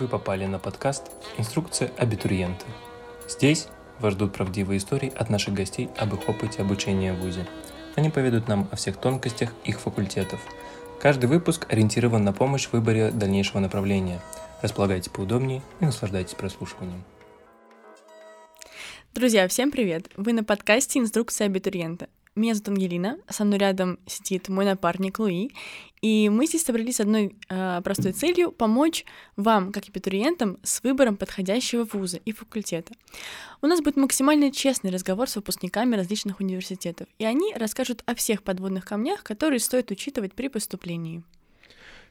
Вы попали на подкаст «Инструкция абитуриента». Здесь вас ждут правдивые истории от наших гостей об их опыте обучения в ВУЗе. Они поведут нам о всех тонкостях их факультетов. Каждый выпуск ориентирован на помощь в выборе дальнейшего направления. Располагайтесь поудобнее и наслаждайтесь прослушиванием. Друзья, всем привет! Вы на подкасте «Инструкция абитуриента». Меня зовут Ангелина, со мной рядом сидит мой напарник Луи, и мы здесь собрались с одной э, простой целью — помочь вам, как абитуриентам, с выбором подходящего вуза и факультета. У нас будет максимально честный разговор с выпускниками различных университетов, и они расскажут о всех подводных камнях, которые стоит учитывать при поступлении.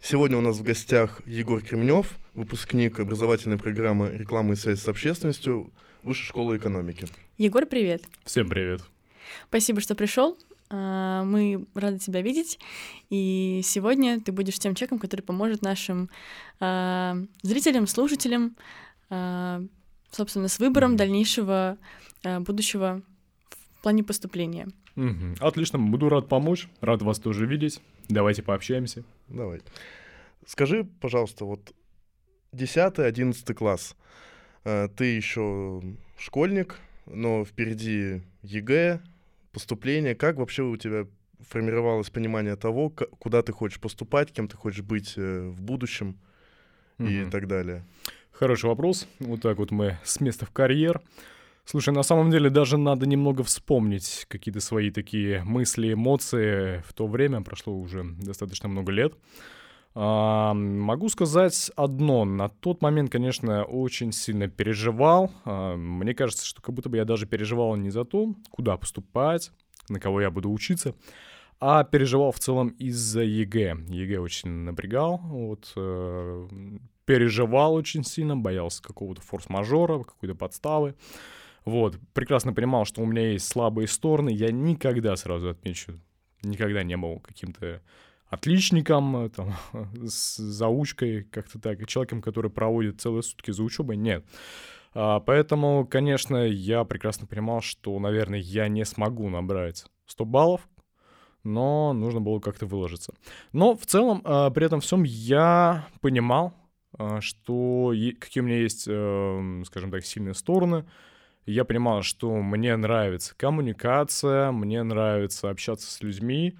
Сегодня у нас в гостях Егор Кремнев, выпускник образовательной программы «Реклама и связь с общественностью» Высшей школы экономики. Егор, привет. Всем привет. Спасибо, что пришел. А, мы рады тебя видеть. И сегодня ты будешь тем человеком, который поможет нашим а, зрителям, слушателям, а, собственно, с выбором дальнейшего будущего в плане поступления. Угу. Отлично, буду рад помочь, рад вас тоже видеть. Давайте пообщаемся. Давай. Скажи, пожалуйста, вот 10-11 класс, ты еще школьник, но впереди ЕГЭ, поступление, как вообще у тебя формировалось понимание того, куда ты хочешь поступать, кем ты хочешь быть э, в будущем угу. и так далее? Хороший вопрос. Вот так вот мы с места в карьер. Слушай, на самом деле даже надо немного вспомнить какие-то свои такие мысли, эмоции в то время. Прошло уже достаточно много лет. Могу сказать одно. На тот момент, конечно, очень сильно переживал. Мне кажется, что как будто бы я даже переживал не за то, куда поступать, на кого я буду учиться, а переживал в целом из-за ЕГЭ. ЕГЭ очень напрягал, вот, э, переживал очень сильно, боялся какого-то форс-мажора, какой-то подставы. Вот, прекрасно понимал, что у меня есть слабые стороны. Я никогда, сразу отмечу, никогда не был каким-то отличником, э, там, с заучкой, как-то так, человеком, который проводит целые сутки за учебой, нет. А, поэтому, конечно, я прекрасно понимал, что, наверное, я не смогу набрать 100 баллов, но нужно было как-то выложиться. Но в целом, а, при этом всем я понимал, а, что какие у меня есть, скажем так, сильные стороны. Я понимал, что мне нравится коммуникация, мне нравится общаться с людьми,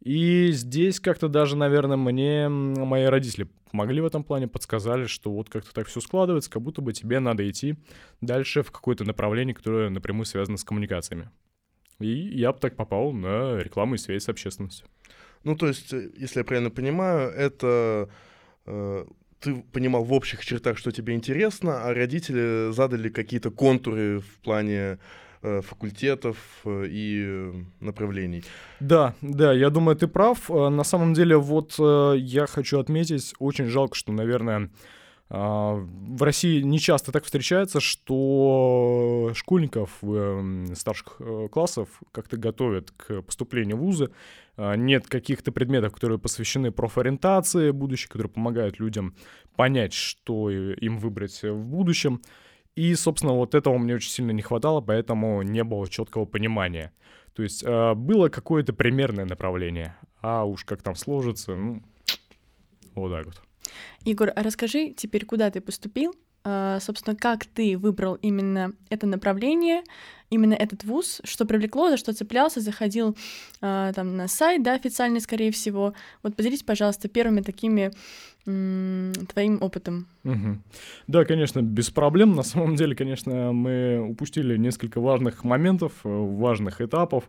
и здесь как-то даже, наверное, мне мои родители помогли в этом плане, подсказали, что вот как-то так все складывается, как будто бы тебе надо идти дальше в какое-то направление, которое напрямую связано с коммуникациями. И я так попал на рекламу и связь с общественностью. Ну, то есть, э, если я правильно понимаю, это э, ты понимал в общих чертах, что тебе интересно, а родители задали какие-то контуры в плане факультетов э, и э, направлений. Да, да, я думаю, ты прав. На самом деле, вот я хочу отметить, очень жалко, что, наверное, в России не часто так встречается, что школьников старших классов как-то готовят к поступлению в вузы. Нет каких-то предметов, которые посвящены профориентации будущей, которые помогают людям понять, что им выбрать в будущем. И, собственно, вот этого мне очень сильно не хватало, поэтому не было четкого понимания. То есть э, было какое-то примерное направление, а уж как там сложится, ну, вот так вот. Егор, а расскажи теперь, куда ты поступил, а, собственно, как ты выбрал именно это направление, именно этот вуз, что привлекло, за что цеплялся, заходил а, там на сайт, да, официальный, скорее всего. Вот поделись, пожалуйста, первыми такими твоим опытом. Угу. Да, конечно, без проблем. На самом деле, конечно, мы упустили несколько важных моментов, э, важных этапов.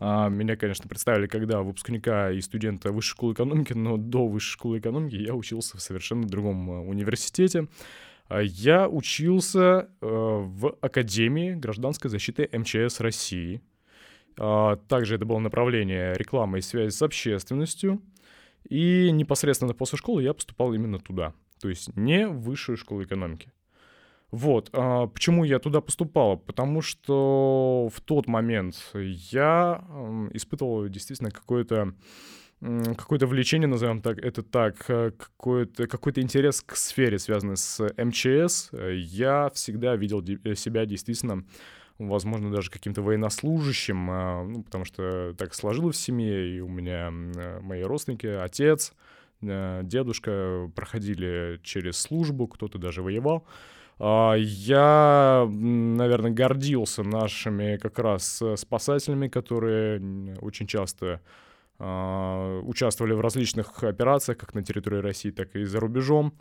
А, меня, конечно, представили когда выпускника и студента высшей школы экономики, но до высшей школы экономики я учился в совершенно другом э, университете. А, я учился э, в Академии гражданской защиты МЧС России. А, также это было направление рекламы и связи с общественностью. И непосредственно после школы я поступал именно туда. То есть не в высшую школу экономики. Вот. А почему я туда поступал? Потому что в тот момент я испытывал действительно какое-то какое-то влечение, назовем так, это так, э, какой-то какой интерес к сфере, связанной с МЧС. Я всегда видел э, себя действительно, возможно, даже каким-то военнослужащим, а, ну, потому что так сложилось в семье, и у меня э, мои родственники, отец, э, дедушка проходили через службу, кто-то даже воевал. А, я, наверное, гордился нашими как раз спасателями, которые очень часто участвовали в различных операциях, как на территории России, так и за рубежом.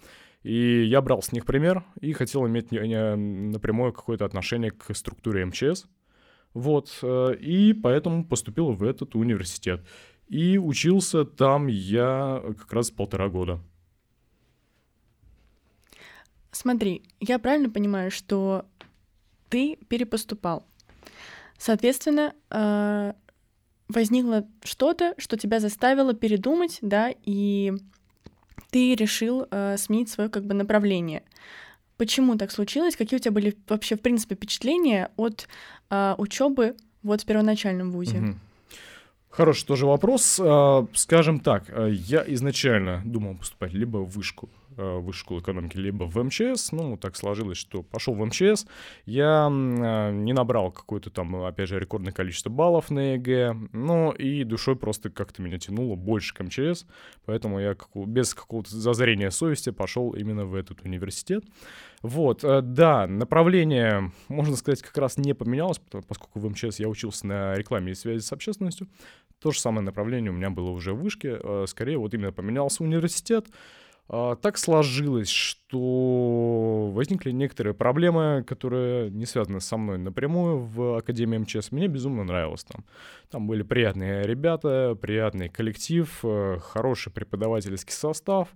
И я брал с них пример и хотел иметь напрямую какое-то отношение к структуре МЧС. Вот, э, и поэтому поступил в этот университет. И учился там я как раз полтора года. Смотри, я правильно понимаю, что ты перепоступал. Соответственно, э, возникло что-то, что тебя заставило передумать, да, и ты решил э, сменить свое как бы направление. Почему так случилось? Какие у тебя были вообще, в принципе, впечатления от э, учебы вот в первоначальном вузе? Хороший тоже вопрос. А, скажем так, я изначально думал поступать либо в вышку, Э, высшую школу экономики, либо в МЧС. Ну, так сложилось, что пошел в МЧС. Я э, не набрал какое-то там, опять же, рекордное количество баллов на ЕГЭ. Ну, и душой просто как-то меня тянуло больше к МЧС. Поэтому я без какого-то зазрения совести пошел именно в этот университет. Вот, э, да, направление, можно сказать, как раз не поменялось, поскольку в МЧС я учился на рекламе и связи с общественностью. То же самое направление у меня было уже в вышке. Скорее, вот именно поменялся университет. А, так сложилось, что возникли некоторые проблемы, которые не связаны со мной напрямую в Академии МЧС. Мне безумно нравилось там. Там были приятные ребята, приятный коллектив, э, хороший преподавательский состав.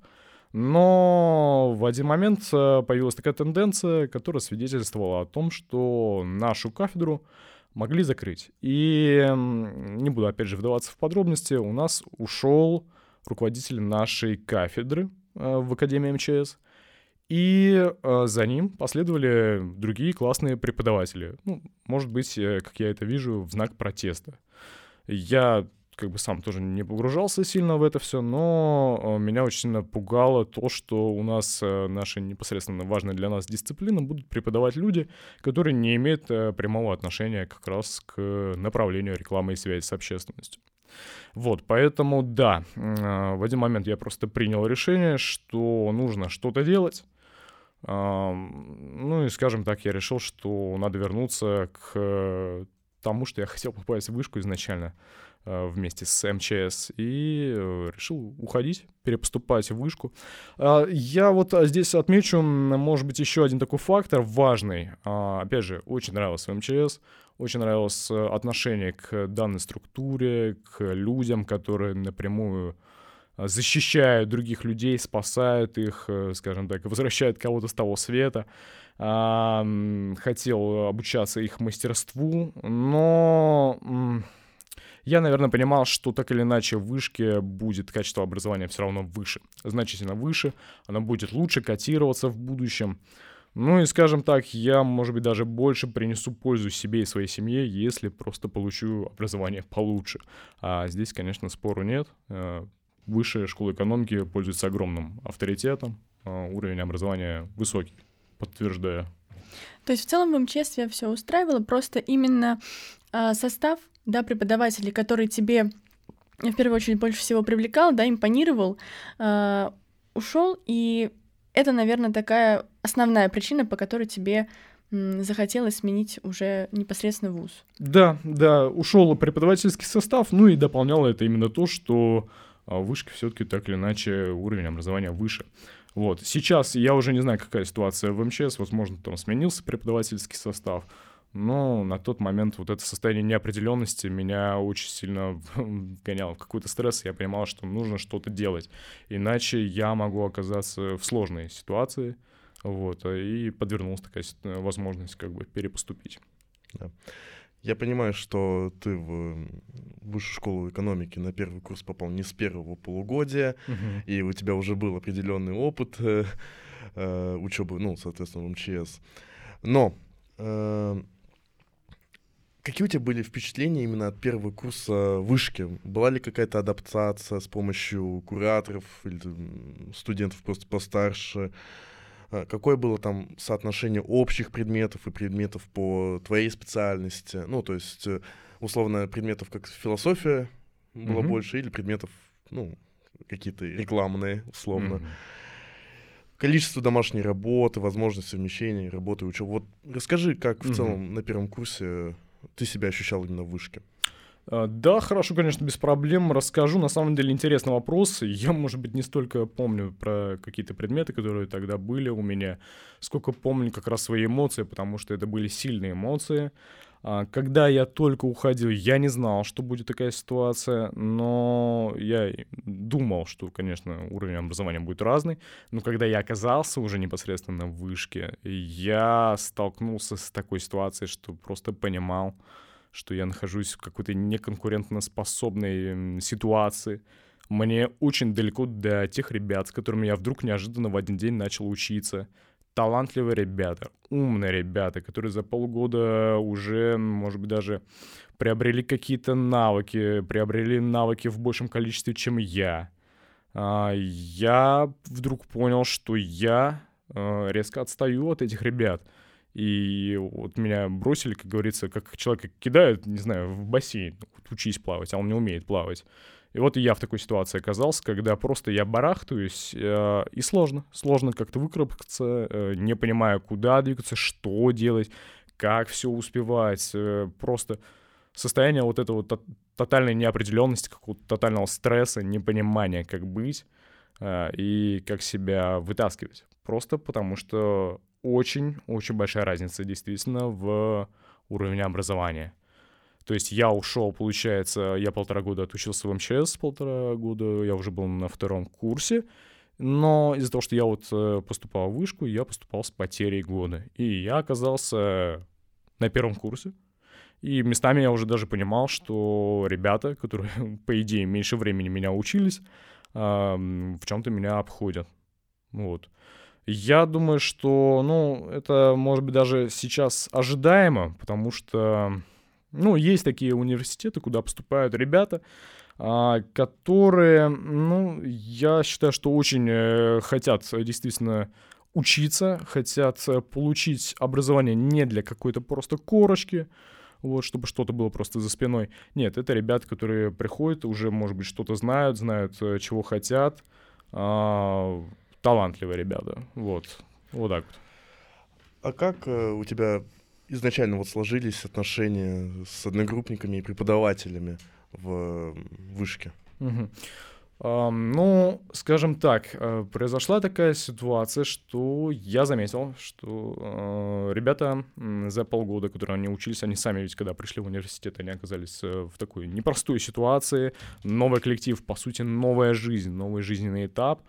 Но в один момент э, появилась такая тенденция, которая свидетельствовала о том, что нашу кафедру могли закрыть. И не буду опять же вдаваться в подробности, у нас ушел руководитель нашей кафедры, в Академии МЧС. И э, за ним последовали другие классные преподаватели. Ну, может быть, э, как я это вижу, в знак протеста. Я как бы сам тоже не погружался сильно в это все, но меня очень сильно пугало то, что у нас наши непосредственно важные для нас дисциплины будут преподавать люди, которые не имеют прямого отношения как раз к направлению рекламы и связи с общественностью. Вот, поэтому да, в один момент я просто принял решение, что нужно что-то делать. Ну и, скажем так, я решил, что надо вернуться к тому, что я хотел попасть в вышку изначально а, вместе с МЧС и э, решил уходить, перепоступать в вышку. А, я вот здесь отмечу, может быть, еще один такой фактор важный. А, опять же, очень нравился МЧС, очень нравилось э, отношение к данной структуре, к людям, которые напрямую э, защищают других людей, спасают их, э, скажем так, возвращают кого-то с того света. Хотел обучаться их мастерству, но я, наверное, понимал, что так или иначе в вышке будет качество образования все равно выше, значительно выше, оно будет лучше котироваться в будущем. Ну и, скажем так, я, может быть, даже больше принесу пользу себе и своей семье, если просто получу образование получше. А здесь, конечно, спору нет. Э, высшая школа экономики пользуется огромным авторитетом, а уровень образования высокий, подтверждаю. То есть в целом в МЧС тебя все устраивало, просто именно э, состав, да, преподавателей, который тебе в первую очередь больше всего привлекал, да, импонировал, э, ушел и это, наверное, такая основная причина, по которой тебе захотелось сменить уже непосредственно вуз. Да, да, ушел преподавательский состав, ну и дополняло это именно то, что а, вышка все-таки так или иначе уровень образования выше. Вот. Сейчас я уже не знаю, какая ситуация в МЧС, возможно, там сменился преподавательский состав, но на тот момент вот это состояние неопределенности меня очень сильно гоняло в какой-то стресс. Я понимал, что нужно что-то делать, иначе я могу оказаться в сложной ситуации. Вот, и подвернулась такая возможность как бы перепоступить. Да. Я понимаю, что ты в высшую школу экономики на первый курс попал не с первого полугодия, и у тебя уже был определенный опыт э, э, учебы, ну, соответственно, в МЧС. Но э, Какие у тебя были впечатления именно от первого курса вышки? Была ли какая-то адаптация с помощью кураторов или студентов просто постарше? А, какое было там соотношение общих предметов и предметов по твоей специальности? Ну, то есть, э, условно, предметов как философия было mm-hmm. больше или предметов, ну, какие-то рекламные, условно. Мгм. Количество домашней работы, возможность совмещения работы и учебы. Вот расскажи, как в Мгм. целом на первом курсе ты себя ощущал именно в вышке? А, Да, хорошо, конечно, без проблем расскажу. На самом деле интересный вопрос. Я, может быть, не столько помню про какие-то предметы, которые тогда были у меня, сколько помню как раз свои эмоции, потому что это были сильные эмоции. А, Когда я только уходил, я не знал, что будет такая ситуация, но я думал, что, конечно, уровень образования будет разный. Но когда я оказался уже непосредственно в вышке, я столкнулся с такой ситуацией, что просто понимал, что я нахожусь в какой-то неконкурентоспособной ситуации. Мне очень далеко до тех ребят, с которыми я вдруг неожиданно в один день начал учиться. Талантливые ребята, умные ребята, которые за полгода уже, может быть, даже приобрели какие-то навыки, приобрели навыки в большем количестве, чем я. А, Я вдруг понял, что я э, резко отстаю от этих ребят. И вот меня бросили, как говорится, как человека кидают, не знаю, в бассейн, учись плавать, а он не умеет плавать. И вот я в такой ситуации оказался, когда просто я барахтаюсь, э, и сложно, сложно как-то выкарабкаться, э, не понимая, куда двигаться, что делать, как все успевать, э, просто состояние вот этого то- тотальной неопределенности, какого-то тотального стресса, непонимания, как быть э, и как себя вытаскивать. Просто потому что очень-очень большая разница действительно в уровне образования. То есть я ушел, получается, я полтора года отучился в МЧС, полтора года я уже был на втором курсе, но из-за того, что я вот э, поступал в вышку, я поступал с потерей года. И я оказался на первом курсе. И местами я уже даже понимал, что ребята, которые, по идее, меньше времени меня учились, в чем-то меня обходят. Вот. Я думаю, что, ну, это, может быть, даже сейчас ожидаемо, потому что, ну, есть такие университеты, куда поступают ребята, а, которые, ну, я считаю, что очень э, хотят действительно учиться, хотят э, получить образование не для какой-то просто корочки, вот, чтобы что-то было просто за спиной. Нет, это ребята, которые приходят, уже, может быть, что-то знают, знают, э, чего хотят, а, талантливые ребята, вот, вот так вот. А как у тебя изначально вот сложились отношения с одногруппниками и преподавателями в вышке? Ам, ну, скажем так, э, произошла такая ситуация, что я заметил, что э, ребята за полгода, которые они учились, они сами ведь, когда пришли в университет, они оказались э, в такой непростой ситуации, новый коллектив, по сути, новая жизнь, новый жизненный этап,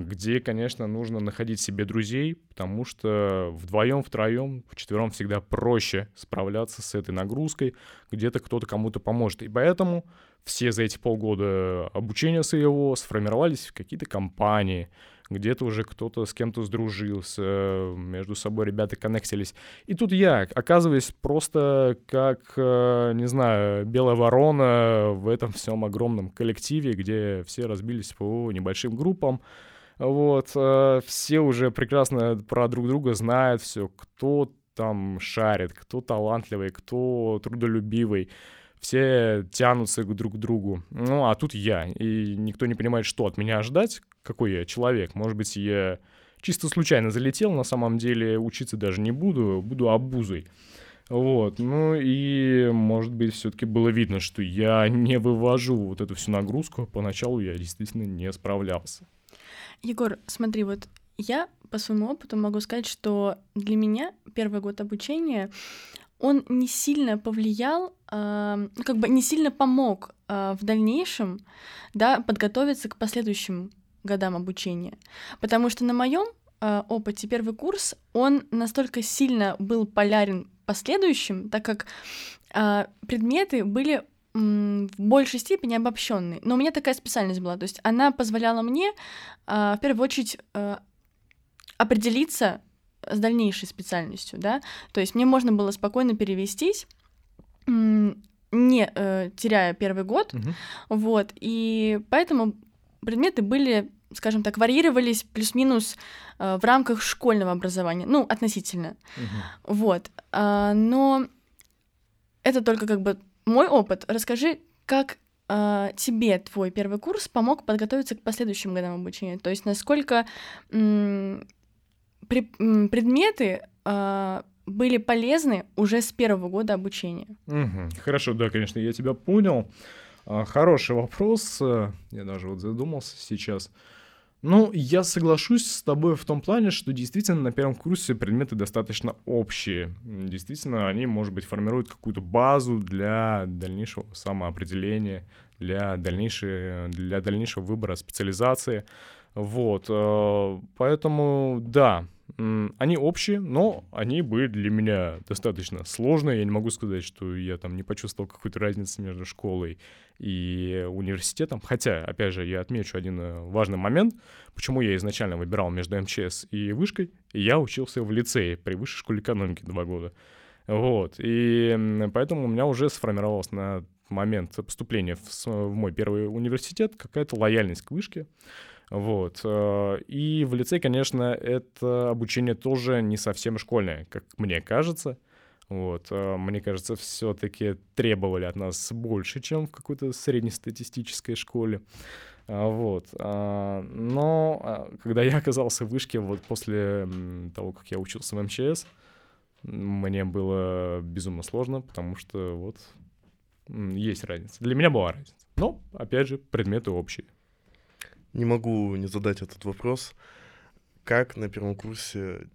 где, конечно, нужно находить себе друзей, потому что вдвоем, втроем, вчетвером всегда проще справляться с этой нагрузкой, где-то кто-то кому-то поможет. И поэтому все за эти полгода обучения своего сформировались в какие-то компании, где-то уже кто-то с кем-то сдружился, между собой ребята коннектились. И тут я оказываюсь просто как, э, не знаю, белая ворона в этом всем огромном коллективе, где все разбились по небольшим группам. Вот, э, все уже прекрасно про друг друга знают все, кто там шарит, кто талантливый, кто трудолюбивый все тянутся друг к другу. Ну, а тут я, и никто не понимает, что от меня ждать, какой я человек. Может быть, я чисто случайно залетел, на самом деле учиться даже не буду, буду обузой. Вот, ну и, может быть, все-таки было видно, что я не вывожу вот эту всю нагрузку. Поначалу я действительно не справлялся. Егор, смотри, вот я по своему опыту могу сказать, что для меня первый год обучения он не сильно повлиял, ну, как бы не сильно помог а, в дальнейшем, да, подготовиться к последующим годам обучения, потому что на моем опыте первый курс он настолько сильно был полярен последующим, так как а, предметы были в большей степени обобщенные. Но у меня такая специальность была, то есть она позволяла мне а, в первую очередь а, определиться с дальнейшей специальностью, да, то есть мне можно было спокойно перевестись, не э, теряя первый год, Мгм. вот, и поэтому предметы были, скажем так, варьировались плюс-минус э, в рамках школьного образования, ну, относительно. Мгм. Вот. а, но это только как бы мой опыт. Расскажи, как э, тебе твой первый курс помог подготовиться к последующим годам обучения? То есть насколько м, предметы э, были полезны уже с первого года обучения? Мгм. Хорошо, да, конечно, я тебя понял. А, Хороший вопрос. э, Я даже вот задумался сейчас. Ну, я соглашусь с тобой в том плане, что действительно на первом курсе предметы достаточно общие. Действительно, они, может быть, формируют какую-то базу для дальнейшего самоопределения, для, дальнейшей, для дальнейшего выбора специализации. Вот, э, поэтому, да, они общие, но они были для меня достаточно сложные. Я не могу сказать, что я там не почувствовал какой-то разницы между школой и университетом. Хотя, опять же, я отмечу один э, важный момент, почему я изначально выбирал между МЧС и вышкой. Я учился в лицее при высшей школе экономики два года. Вот, и поэтому у меня уже сформировалась на момент поступления в, в мой первый университет какая-то лояльность к вышке. Вот. э, И в лице, конечно, это обучение тоже не совсем школьное, как мне кажется. Вот. э, Мне кажется, все-таки требовали от нас больше, чем в какой-то среднестатистической школе. А, Вот. а, Но а, когда я оказался в вышке, вот после того, как я учился в МЧС, мне было безумно сложно, потому что вот есть разница. Для меня была разница. Но, опять же, предметы общие. Не могу не задать этот вопрос. Как на первом курсе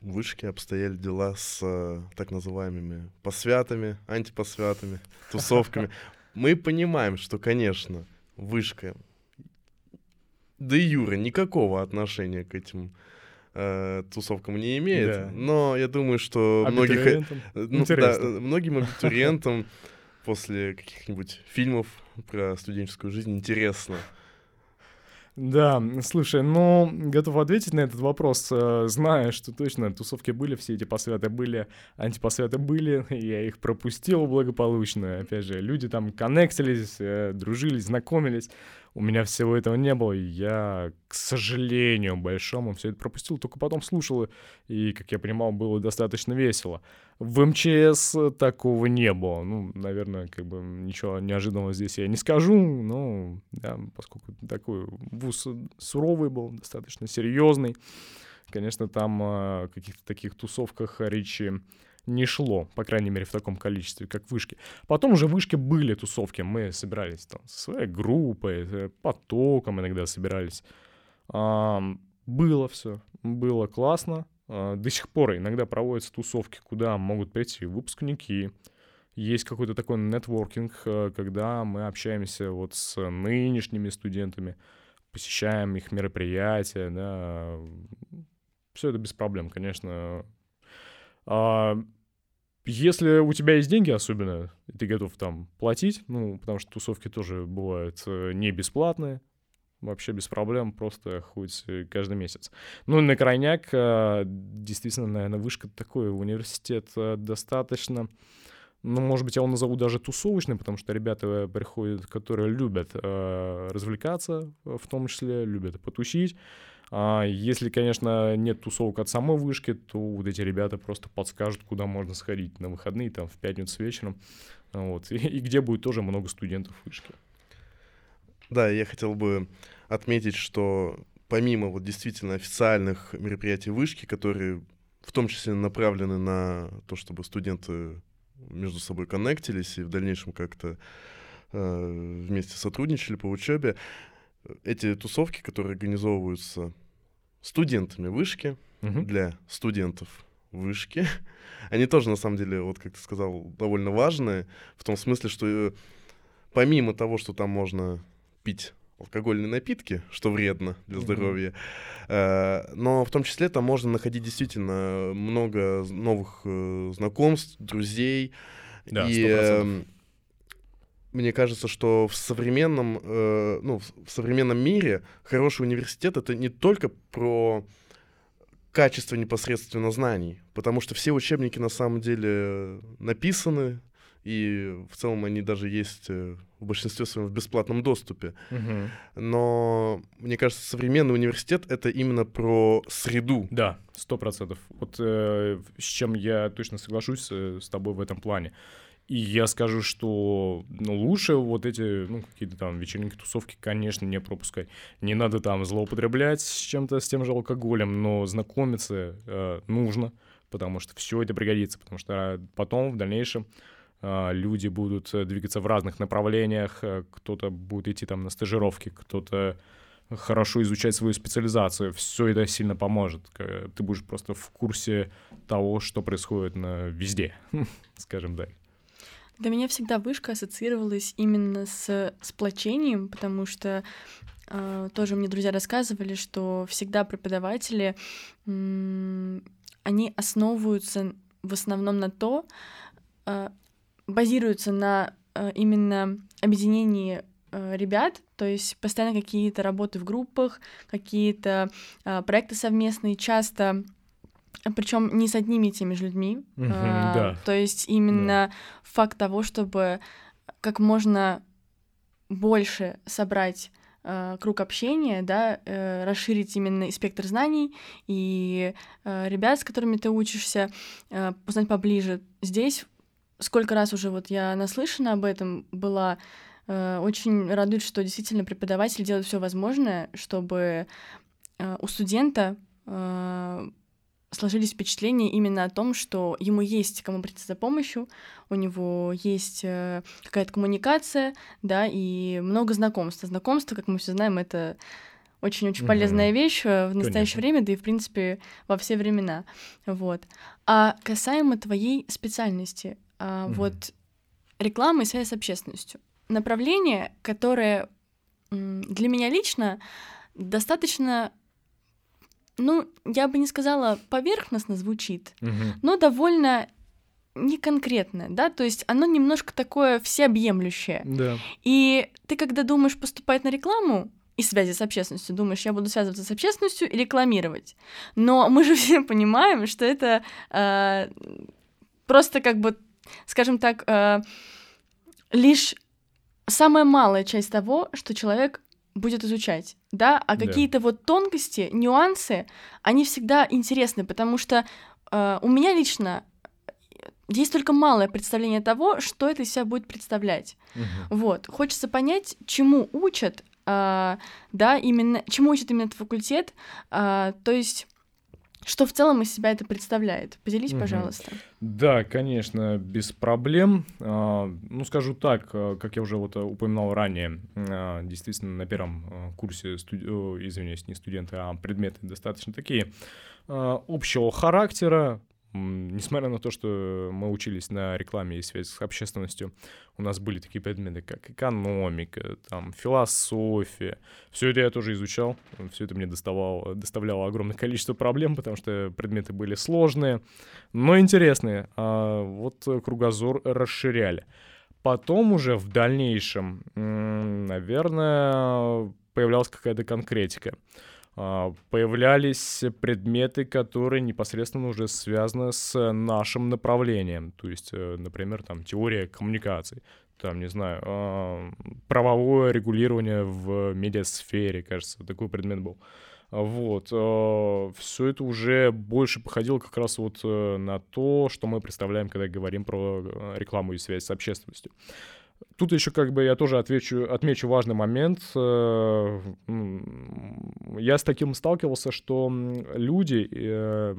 вышки обстояли дела с э, так называемыми посвятами, антипосвятами, тусовками? Мы понимаем, что, конечно, вышка да и Юра никакого отношения к этим э, тусовкам не имеет. Да. Но я думаю, что многих, э, ну, да, многим абитуриентам после каких-нибудь фильмов про студенческую жизнь интересно. Да, слушай, ну, готов ответить на этот вопрос, э, зная, что точно тусовки были, все эти посвяты были, антипосвяты были, я их пропустил благополучно. Опять же, люди там коннектились, э, дружили, знакомились. У меня всего этого не было, и я, к сожалению, большому все это пропустил, только потом слушал, и, как я понимал, было достаточно весело. В МЧС такого не было. Ну, наверное, как бы ничего неожиданного здесь я не скажу, но, да, поскольку такой вуз суровый был, достаточно серьезный, конечно, там о каких-то таких тусовках речи не шло, по крайней мере, в таком количестве, как в вышке. Потом уже в вышке были тусовки, мы собирались там со своей группой, э, потоком иногда собирались. Было все, было классно. А, До сих пор иногда проводятся тусовки, куда могут прийти выпускники. Есть какой-то такой нетворкинг, э, когда мы общаемся вот с нынешними студентами, посещаем их мероприятия, да. Все это без проблем, конечно. Если у тебя есть деньги особенно, и ты готов там платить, ну, потому что тусовки тоже бывают э, не бесплатные, вообще без проблем, просто хоть э, каждый месяц. Ну, на крайняк, э, действительно, наверное, вышка такой университет достаточно, ну, может быть, я его назову даже тусовочный, потому что ребята приходят, которые любят развлекаться, в том числе, любят потусить. А если, конечно, нет тусовок от самой вышки, то вот эти ребята просто подскажут, куда можно сходить на выходные, там, в пятницу вечером. Вот. И, и где будет тоже много студентов вышки. Да, я хотел бы отметить, что помимо вот действительно официальных мероприятий вышки, которые в том числе направлены на то, чтобы студенты между собой коннектились и в дальнейшем как-то э, вместе сотрудничали по учебе, эти тусовки, которые организовываются студентами вышки Мгм. для студентов вышки, они тоже на самом деле, вот как ты сказал, довольно важные в том смысле, что э, помимо того, что там можно пить алкогольные напитки, что вредно для здоровья, э, но в том числе там можно находить действительно много новых э, знакомств, друзей. Да, и 100%. Мне кажется, что в современном, э, ну, в современном мире хороший университет это не только про качество непосредственно знаний, потому что все учебники на самом деле написаны, и в целом они даже есть э, в большинстве своем в бесплатном доступе. Мгм. Но мне кажется, современный университет это именно про среду. Да, сто процентов. Вот э, с чем я точно соглашусь э, с тобой в этом плане. И я скажу, что ну, лучше вот эти, ну, какие-то там вечеринки, тусовки, конечно, не пропускать. Не надо там злоупотреблять с чем-то, с тем же алкоголем, но знакомиться э, нужно, потому что все это пригодится, потому что потом в дальнейшем э, люди будут двигаться в разных направлениях, э, кто-то будет идти там на стажировки, кто-то хорошо изучать свою специализацию, все это сильно поможет. Ты будешь просто в курсе того, что происходит на везде, скажем так. Для меня всегда вышка ассоциировалась именно с сплочением, потому что э, тоже мне друзья рассказывали, что всегда преподаватели, э, они основываются в основном на то, э, базируются на э, именно объединении э, ребят, то есть постоянно какие-то работы в группах, какие-то э, проекты совместные, часто причем не с одними и теми же людьми. Mm-hmm, а, да. То есть именно да. факт того, чтобы как можно больше собрать э, круг общения, да, э, расширить именно спектр знаний и э, ребят, с которыми ты учишься, э, узнать поближе. Здесь сколько раз уже вот я наслышана об этом была, э, очень радует, что действительно преподаватель делает все возможное, чтобы э, у студента э, сложились впечатления именно о том, что ему есть кому прийти за помощью, у него есть э, какая-то коммуникация, да, и много знакомств. Знакомства, как мы все знаем, это очень-очень угу. полезная вещь э, в настоящее Конечно. время, да и, в принципе, во все времена. Вот. А касаемо твоей специальности, угу. вот реклама и связь с общественностью. Направление, которое для меня лично достаточно ну, я бы не сказала поверхностно звучит, угу. но довольно неконкретное, да, то есть оно немножко такое всеобъемлющее. Да. И ты, когда думаешь поступать на рекламу, и связи с общественностью. Думаешь, я буду связываться с общественностью и рекламировать. Но мы же все понимаем, что это э, просто как бы, скажем так, э, лишь самая малая часть того, что человек будет изучать, да, а какие-то вот тонкости, нюансы, они всегда интересны, потому что э, у меня лично есть только малое представление того, что это из себя будет представлять. Угу. Вот, хочется понять, чему учат, э, да, именно, чему учит именно этот факультет, э, то есть что в целом из себя это представляет? Поделись, угу. пожалуйста. Да, конечно, без проблем. А, ну, скажу так, а, как я уже вот упоминал ранее, а, действительно, на первом курсе, студ... извиняюсь, не студенты, а предметы достаточно такие общего характера, несмотря на то, что мы учились на рекламе и связи с общественностью, у нас были такие предметы, как экономика, там, философия. Все это я тоже изучал, все это мне доставало, доставляло огромное количество проблем, потому что предметы были сложные, но интересные. А вот кругозор расширяли. Потом уже в дальнейшем, наверное, появлялась какая-то конкретика. А, появлялись предметы, которые непосредственно уже связаны с нашим направлением. То есть, э, например, там теория коммуникаций, там, не знаю, а, правовое регулирование в медиасфере, кажется, такой предмет был. Вот, а, все это уже больше походило как раз вот э, на то, что мы представляем, когда говорим про э, рекламу и связь с общественностью. Тут еще как бы я тоже отвечу, отмечу важный момент. Э, я с таким сталкивался, что люди, э,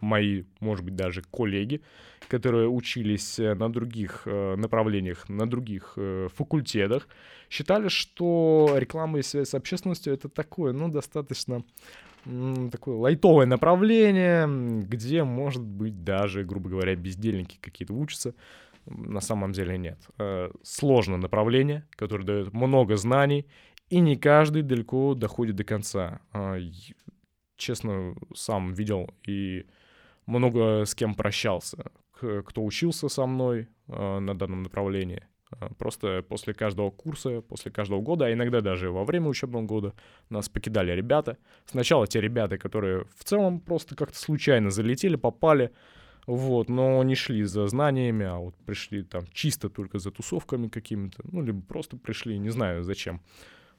мои, может быть, даже коллеги, которые учились на других э, направлениях, на других факультетах, считали, что реклама и связь с общественностью — это такое, ну, достаточно такое лайтовое направление, где, может быть, даже, грубо говоря, бездельники какие-то учатся на самом деле нет. Э, сложное направление, которое дает много знаний, и не каждый далеко доходит до конца. А, честно, сам видел и много с кем прощался, кто учился со мной э, на данном направлении. Э, просто после каждого курса, после каждого года, а иногда даже во время учебного года нас покидали ребята. Сначала те ребята, которые в целом просто как-то случайно залетели, попали, вот, но не шли за знаниями, а вот пришли там чисто только за тусовками какими-то, ну, либо просто пришли, не знаю зачем.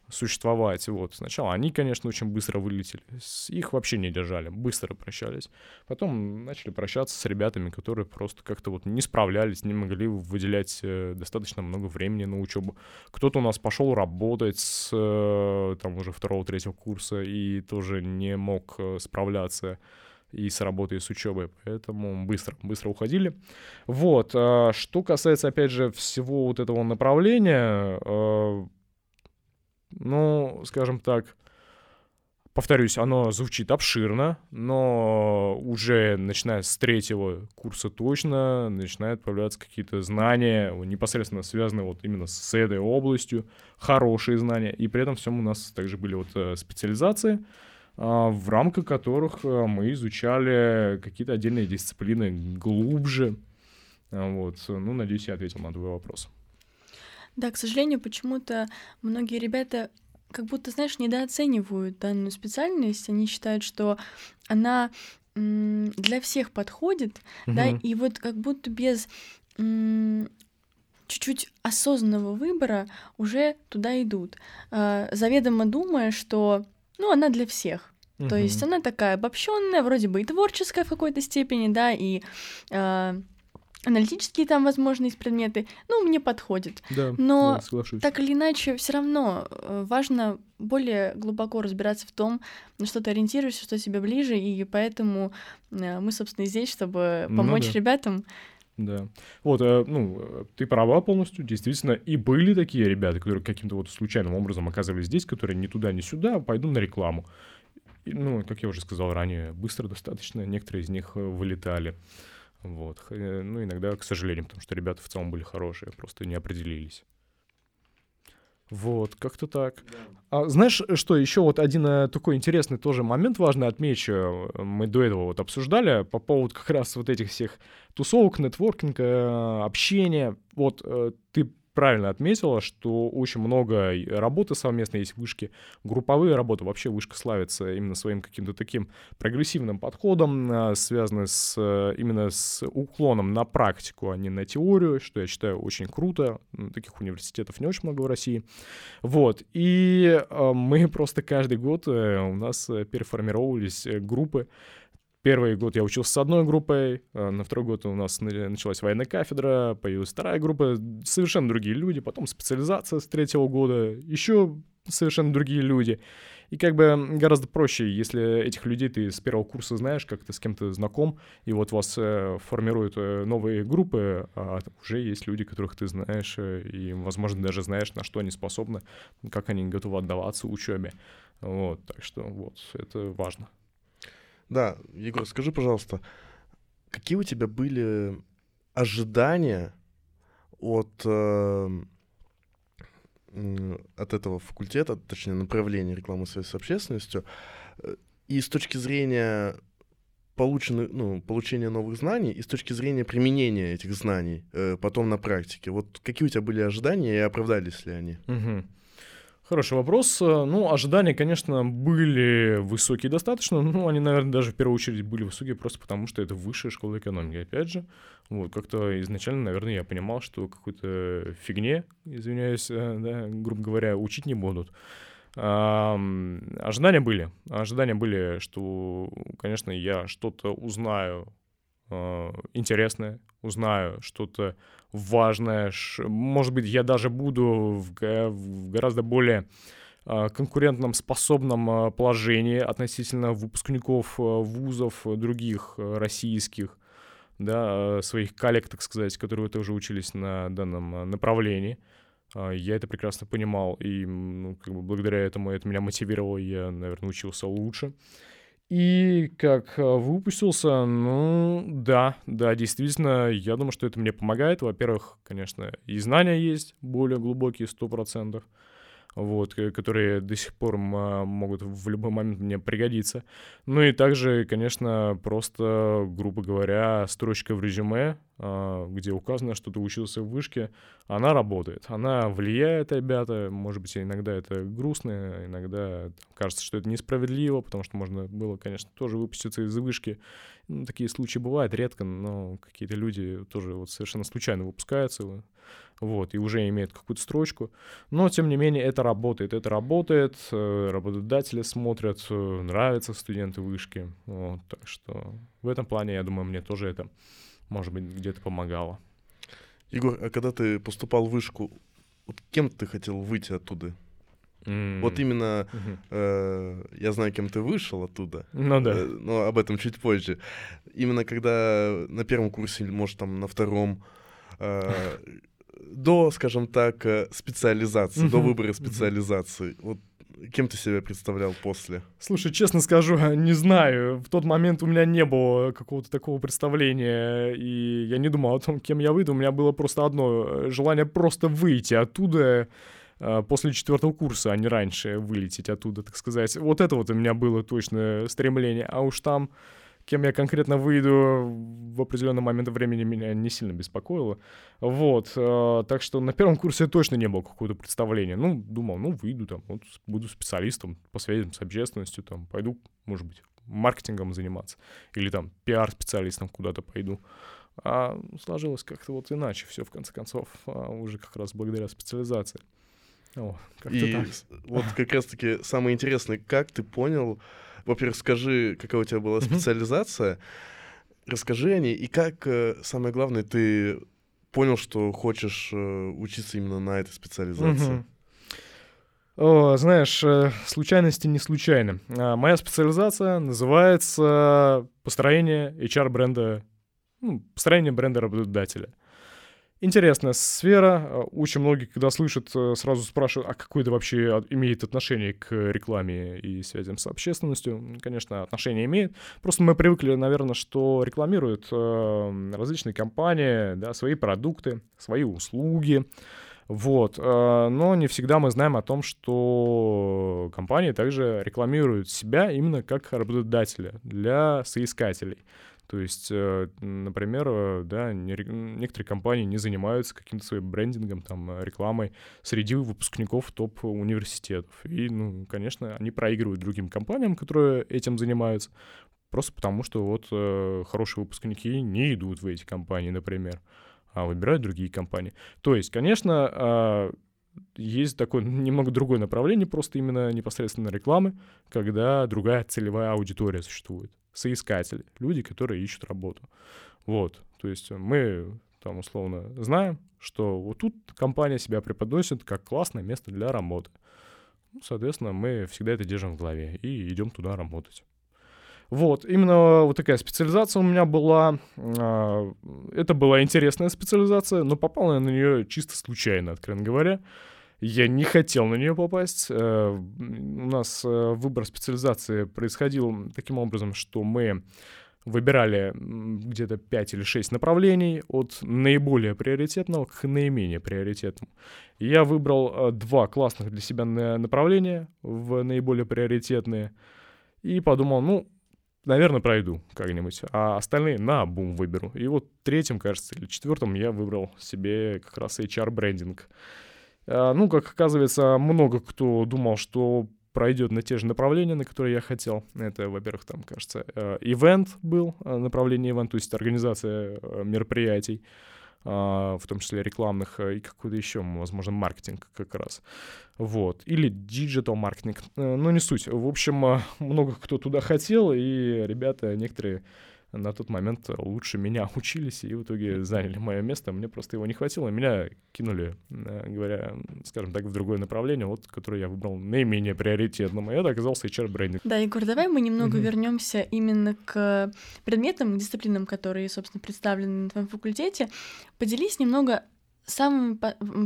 существовать. Вот. Сначала они, конечно, очень быстро вылетели. Их вообще не держали, быстро прощались. Потом начали прощаться с ребятами, которые просто как-то вот не справлялись, не могли выделять э, достаточно много времени на учебу. Кто-то у нас пошел работать с э, там уже второго-третьего курса и тоже не мог э, справляться и с работой, и с учебой, поэтому быстро, быстро уходили. Вот, а, что касается, опять же, всего вот этого направления, э, ну, скажем так, повторюсь, оно звучит обширно, но уже начиная с третьего курса точно начинают появляться какие-то знания, непосредственно связанные вот именно с этой областью, хорошие знания, и при этом всем у нас также были вот э, специализации, в рамках которых э, мы изучали какие-то отдельные дисциплины глубже. А, Вот, ну, надеюсь, я ответил на твой вопрос. Да, к сожалению, почему-то многие ребята как будто, знаешь, недооценивают данную специальность. Они считают, что она для всех подходит, да, Мгм. и вот как будто без чуть-чуть осознанного выбора уже туда идут, а, заведомо думая, что, ну, она для всех. То есть она такая обобщенная, вроде бы и творческая в какой-то степени, да, и а, аналитические там, возможно, есть предметы, ну, мне подходит. Да, но да, соглашусь. Так или иначе, все равно э, важно более глубоко разбираться в том, на что ты ориентируешься, что тебе ближе, и поэтому э, мы, собственно, здесь, чтобы Ну помочь да. ребятам. Да. Вот, э, ну, ты права полностью, действительно. И были такие ребята, которые каким-то вот случайным образом оказывались здесь, которые ни туда, ни сюда, пойду на рекламу. И, ну, как я уже сказал ранее, быстро достаточно, некоторые из них э, вылетали. Вот. Э, Ну, иногда, к сожалению, потому что ребята в целом были хорошие, просто не определились. Вот, как-то так. А знаешь, что еще вот один э, такой интересный тоже момент важный отмечу, э, мы до этого вот обсуждали по поводу как раз вот этих всех тусовок, нетворкинга, э, общения. Вот э, ты правильно отметила, что очень много работы совместной есть в вышке, групповые работы. Вообще вышка славится именно своим каким-то таким прогрессивным подходом, э, связанным с, э, именно с уклоном на практику, а не на теорию, что я считаю очень круто. Таких университетов не очень много в России. Вот. И э, мы просто каждый год э, у нас переформировались группы. Первый год я учился с одной группой, э, на второй год у нас на- началась военная кафедра, появилась вторая группа, совершенно другие люди, потом специализация с третьего года, еще совершенно другие люди. И как бы гораздо проще, если этих людей ты с первого курса знаешь, как ты с кем-то знаком, и вот вас э, формируют э, новые группы, а уже есть люди, которых ты знаешь, э, и, возможно, даже знаешь, на что они способны, как они готовы отдаваться учебе. Вот, так что вот, это важно. Да, Егор, скажи, пожалуйста, какие у тебя были ожидания от, э, от этого факультета, точнее, направления рекламы связи с общественностью, э, и с точки зрения полученных, ну, получения новых знаний, и с точки зрения применения этих знаний э, потом на практике. Вот какие у тебя были ожидания и оправдались ли они? Мгм. Хороший вопрос. Ну, ожидания, конечно, были высокие достаточно. Ну, они, наверное, даже в первую очередь были высокие просто потому, что это высшая школа экономики. Опять же, вот как-то изначально, наверное, я понимал, что какой-то фигне, извиняюсь, э, да, грубо говоря, учить не будут. Ам, Ожидания были. Ожидания были, что, конечно, я что-то узнаю интересное, узнаю что-то важное. Может быть, я даже буду в, гораздо более а, конкурентном способном а, положении относительно выпускников вузов других российских, да, своих коллег, так сказать, которые тоже учились на данном направлении. Я это прекрасно понимал, и ну, как бы благодаря этому это меня мотивировало, я, наверное, учился лучше. И как а, выпустился, ну да, да, действительно, я думаю, что это мне помогает. Во-первых, конечно, и знания есть более глубокие, сто процентов, вот, к- которые до сих пор а, могут в любой момент мне пригодиться. Ну и также, конечно, просто, грубо говоря, строчка в резюме, где указано, что ты учился в вышке, она работает. Она влияет, ребята. Может быть, иногда это грустно, иногда кажется, что это несправедливо, потому что можно было, конечно, тоже выпуститься из вышки. Ну, такие случаи бывают редко, но какие-то люди тоже вот совершенно случайно выпускаются, вот, и уже имеют какую-то строчку. Но, тем не менее, это работает. Это работает, э, работодатели смотрят, э, нравятся студенты вышки. Вот, так что в этом плане, я думаю, мне тоже это может быть, где-то помогало. Егор, а когда ты поступал в вышку, вот кем ты хотел выйти оттуда? Mm. Вот именно mm-hmm. э, я знаю, кем ты вышел оттуда. Ну да. Э, но об этом чуть позже. Именно когда на первом курсе, может, там на втором, э, до, скажем так, э, специализации, mm-hmm. до выбора специализации. Mm-hmm. Вот Кем ты себя представлял после? Слушай, честно скажу, не знаю. В тот момент у меня не было какого-то такого представления, и я не думал о том, кем я выйду. У меня было просто одно э, желание просто выйти оттуда э, после четвертого курса, а не раньше вылететь оттуда, так сказать. Вот это вот у меня было точно стремление. А уж там кем я конкретно выйду в определенный момент времени меня не сильно беспокоило. Вот, э, так что на первом курсе точно не было какого-то представления. Ну, думал, ну, выйду там, вот, буду специалистом по связям с общественностью, там, пойду, может быть, маркетингом заниматься или там пиар-специалистом куда-то пойду. А сложилось как-то вот иначе все, в конце концов, а уже как раз благодаря специализации. О, И так. вот как раз-таки самое интересное, как ты понял, во-первых, скажи, какая у тебя была специализация, расскажи о ней, и как, э, самое главное, ты понял, что хочешь э, учиться именно на этой специализации? О, знаешь, э, случайности не случайны. А, моя специализация называется построение HR-бренда, ну, построение бренда работодателя. Интересная сфера. Э, очень многие, когда слышат, э, сразу спрашивают, а какое это вообще имеет отношение к рекламе и связям с общественностью. Конечно, отношение имеет. Просто мы привыкли, наверное, что рекламируют э, различные компании, да, свои продукты, свои услуги. Вот. Но не всегда мы знаем о том, что компании также рекламируют себя именно как работодателя для соискателей. То есть, э, например, э, да, некоторые компании не занимаются каким-то своим брендингом, там, э, рекламой среди выпускников топ-университетов. И, ну, конечно, они проигрывают другим компаниям, которые этим занимаются, просто потому что вот хорошие выпускники не идут в эти компании, например, а выбирают другие компании. То есть, конечно, а, есть такое немного другое направление, просто именно непосредственно рекламы, когда другая целевая аудитория существует соискатели, люди, которые ищут работу. Вот, то есть мы там условно знаем, что вот тут компания себя преподносит как классное место для работы. Ну, соответственно, мы всегда это держим в голове и идем туда работать. Вот, именно вот такая специализация у меня была. А, это была интересная специализация, но попал я на нее чисто случайно, откровенно говоря. Я не хотел на нее попасть. Э, у нас э, выбор специализации происходил таким образом, что мы выбирали где-то 5 или 6 направлений от наиболее приоритетного к наименее приоритетному. Я выбрал э, два классных для себя направления в наиболее приоритетные и подумал, ну, наверное, пройду как-нибудь, а остальные наобум выберу. И вот третьим, кажется, или четвертым я выбрал себе как раз HR-брендинг. А, ну, как оказывается, много кто думал, что пройдет на те же направления, на которые я хотел. Это, во-первых, там, кажется, э, event был, э, направление event, то есть организация э, мероприятий, а, в том числе рекламных, и какой-то еще, возможно, маркетинг как раз. Вот. Или digital маркетинг. Но не суть. В общем, много кто туда хотел, и ребята некоторые на тот момент лучше меня учились и в итоге заняли мое место. Мне просто его не хватило. Меня кинули, э, говоря, скажем так, в другое направление, вот, которое я выбрал наименее приоритетным. И это оказался HR-брендинг. Да, Егор, давай мы немного mm-hmm. вернемся именно к предметам, дисциплинам, которые, собственно, представлены на твоем факультете. Поделись немного самыми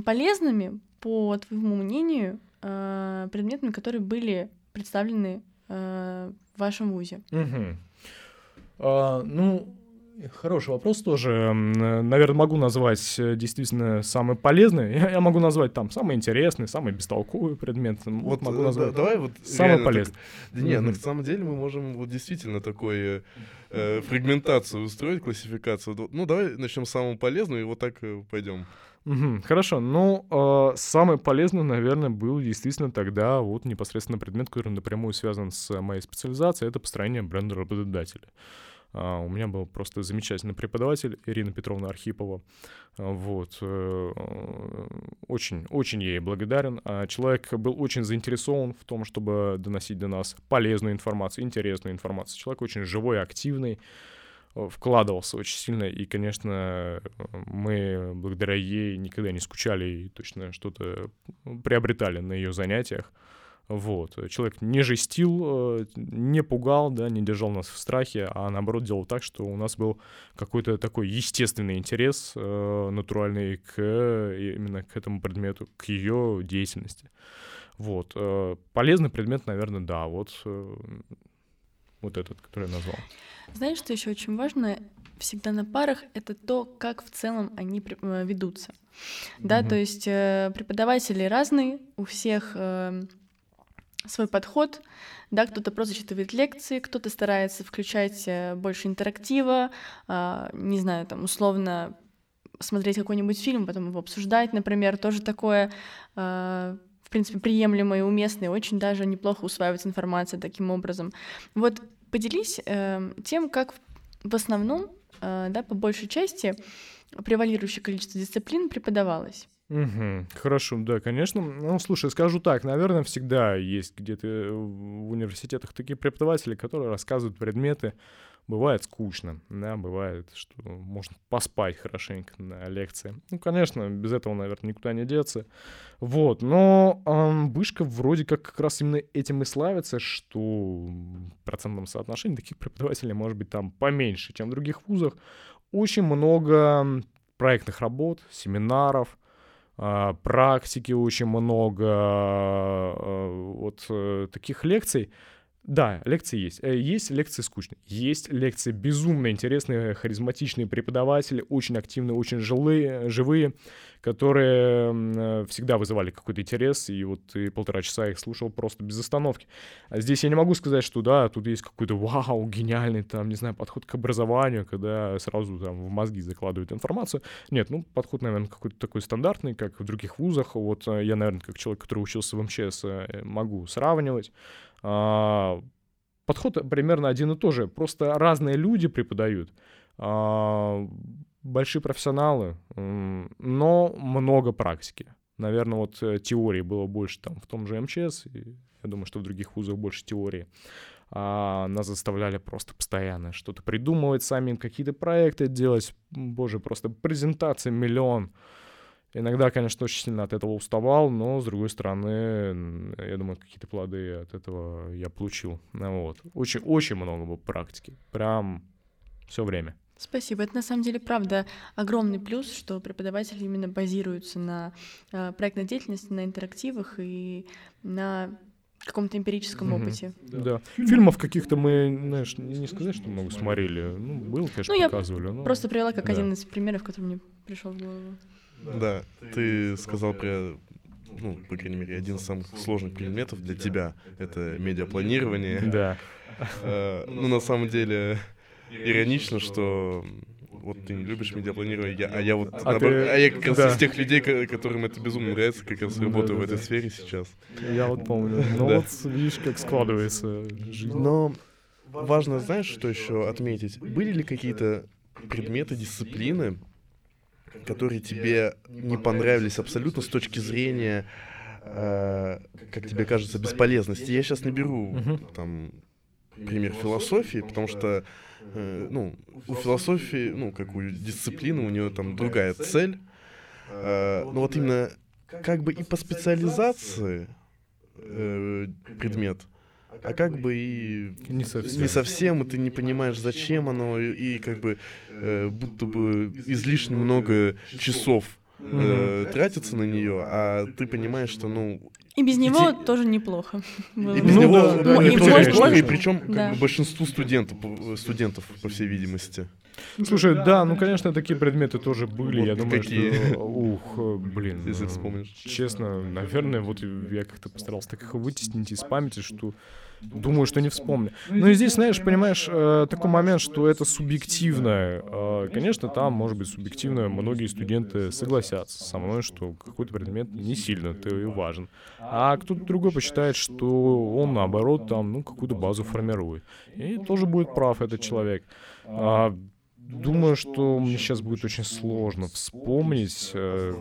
полезными, по твоему мнению, э, предметами, которые были представлены э, в вашем ВУЗе. Угу. А, ну, Хороший вопрос тоже. Наверное, могу назвать э, действительно самый полезный. Я, могу назвать там самый интересный, самый бестолковый предмет. Вот, вот могу э, назвать. Да, давай вот самый полезный. Так, да нет, mm-hmm. на самом деле мы можем вот действительно такой э, фрагментацию устроить, классификацию. Ну, давай начнем с самого полезного и вот так э, пойдем. Угу, хорошо. Ну, э, самый полезный, наверное, был действительно тогда вот непосредственно предмет, который напрямую связан с моей специализацией, это построение бренда работодателя. Uh, у меня был просто замечательный преподаватель Ирина Петровна Архипова. Uh, вот. Uh, очень, очень ей благодарен. Человек был очень заинтересован в том, чтобы доносить до нас полезную информацию, интересную информацию. Человек очень живой, активный вкладывался очень сильно, и, конечно, мы благодаря ей никогда не скучали и точно что-то приобретали на ее занятиях. Вот. Человек не жестил, э, не пугал, да, не держал нас в страхе, а наоборот делал так, что у нас был какой-то такой естественный интерес, э, натуральный к именно к этому предмету, к ее деятельности. Вот. Э, полезный предмет, наверное, да, вот, вот этот, который я назвал. Знаешь, что еще очень важно всегда на парах, это то, как в целом они ведутся. Да, mm-hmm. то есть преподаватели разные, у всех свой подход, да, кто-то просто читает лекции, кто-то старается включать э, больше интерактива, а, не знаю, там, условно смотреть какой-нибудь фильм, потом его обсуждать, например, тоже такое, а, в принципе, приемлемое и уместное, очень даже неплохо усваивается информация таким образом. Вот поделись э, тем, как в основном, э, да, по большей части, превалирующее количество дисциплин преподавалось. Угу, хорошо, да, конечно. Ну, слушай, скажу так, наверное, всегда есть где-то в университетах такие преподаватели, которые рассказывают предметы. Бывает скучно, да, бывает, что можно поспать хорошенько на лекции. Ну, конечно, без этого, наверное, никуда не деться. Вот, но эм, вышка вроде как как раз именно этим и славится, что в процентном соотношении таких преподавателей может быть там поменьше, чем в других вузах. Очень много проектных работ, семинаров, практики очень много, а, вот э, таких лекций. Да, лекции есть. Э, есть лекции скучные. Есть лекции безумно интересные, харизматичные преподаватели, очень активные, очень жилые, живые, которые э, всегда вызывали какой-то интерес, и вот и полтора часа их слушал просто без остановки. А здесь я не могу сказать, что да, тут есть какой-то вау, гениальный там, не знаю, подход к образованию, когда сразу там в мозги закладывают информацию. Нет, ну, подход, наверное, какой-то такой стандартный, как в других вузах. Вот я, наверное, как человек, который учился в МЧС, могу сравнивать. А, подход примерно один и тот же, просто разные люди преподают, а, большие профессионалы, но много практики. Наверное, вот э, теории было больше там в том же МЧС, я думаю, что в других вузах больше теории. А нас заставляли просто постоянно что-то придумывать, сами какие-то проекты делать. Боже, просто презентации миллион. Иногда, конечно, очень сильно от этого уставал, но, с другой стороны, я думаю, какие-то плоды от этого я получил. Вот. Очень, очень много было практики. Прям все время. Спасибо. Это на самом деле правда огромный плюс, что преподаватели именно базируются на э, проектной деятельности, на интерактивах и на каком-то эмпирическом mm-hmm. опыте. Да. да. Фильмов каких-то мы, знаешь, не сказать, что много смотрели. Ну, было, конечно, ну, показывали. Я но... просто привела как да. один из примеров, который мне пришел в голову. Да, ты сказал про ну, по крайней мере, один из самых сложных предметов для тебя — это медиапланирование. Да. А, ну, на самом деле, иронично, что вот ты не любишь медиапланирование, я, а я вот, а, наоборот, ты... а я как раз да. из тех людей, которым это безумно нравится, как раз работаю да, да, в этой да. сфере сейчас. Я вот помню. Ну вот видишь, как складывается жизнь. Но важно, знаешь, что еще отметить? Были ли какие-то предметы, дисциплины, которые тебе не понравились абсолютно с точки зрения, э, как тебе кажется, бесполезности. Я сейчас наберу uh-huh. там пример философии, потому что э, ну, у философии, ну, как у дисциплины, у нее там другая цель. Э, но вот именно как бы и по специализации э, предмет — а как бы и не совсем, не совсем и ты не понимаешь, зачем оно, и, и как бы э, будто бы излишне много часов э, тратится на нее, а ты понимаешь, что, ну, И без него тоже неплохо. было И бы. без Ну него да, да, и и может- причем Да. большинству студентов, э, студентов, по всей видимости. Слушай, да, ну, конечно, такие предметы тоже были. Вот я думаю, какие? что... Ух, э, блин. Если э, вспомнишь. Честно, наверное, вот я как-то постарался так их вытеснить из памяти, что думаю, что не вспомню. Ну и здесь, знаешь, понимаешь, э, такой момент, что это субъективно. Э, Конечно, там, может быть, субъективно многие студенты согласятся со мной, что какой-то предмет не сильно и важен. А кто-то другой посчитает, что он, наоборот, там, ну, какую-то базу формирует. И тоже будет прав этот человек. А, Думаю, что мне сейчас будет очень сложно вспомнить. э,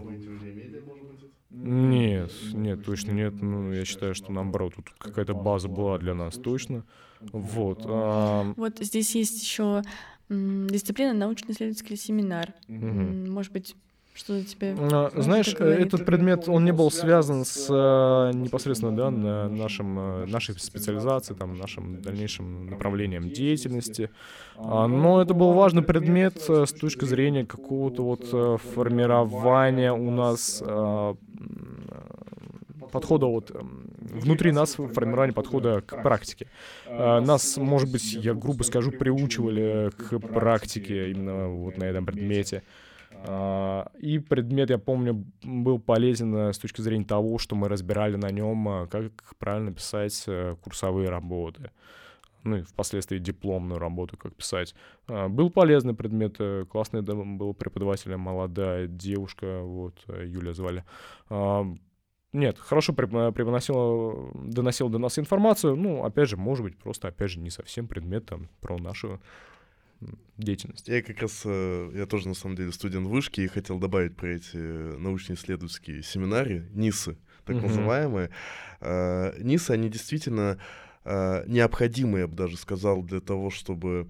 Нет, нет, точно нет. Ну, я считаю, что наоборот, тут какая-то база была для нас точно. Вот. а, Вот здесь есть еще дисциплина научно-исследовательский семинар. М, Может быть, что-то тебе... А, Знаешь, это говорит? этот предмет, он не был связан с э, непосредственно, да, на нашем, э, нашей специализации, там, нашим дальнейшим направлением деятельности. А, Но это был важный предмет э, с точки зрения какого-то вот э, формирования у нас э, э, подхода вот эм, внутри нас формирование подхода к практике. Э, Нас, может быть, я грубо скажу, приучивали к практике именно вот на этом предмете. А, И предмет, я помню, был полезен э, с точки зрения того, что мы разбирали на нем, э, как правильно писать э, курсовые работы. Ну и впоследствии дипломную работу, как писать. А, Был полезный предмет, классный был преподаватель, молодая девушка, вот, Юля звали. А, Нет, хорошо преп- преподносила, доносила до нас информацию. Ну, опять же, может быть, просто, опять же, не совсем предмет там про нашу м, деятельность. Я как раз, э, я тоже на самом деле студент вышки и хотел добавить про эти э, научно-исследовательские семинары, НИСы, так называемые. Э, НИСы, они действительно необходимы, я бы даже сказал, для того, чтобы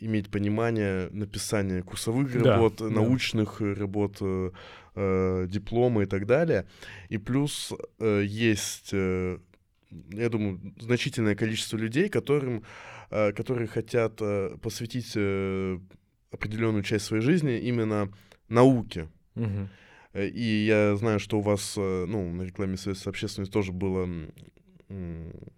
иметь понимание написания курсовых Да, работ, да. научных работ, э, диплома и так далее. И плюс э, есть, э, я думаю, значительное количество людей, которым, которые хотят э, посвятить э, определенную часть своей жизни именно науке. Э, И я знаю, что у вас, э, ну, на рекламе связи с общественностью тоже была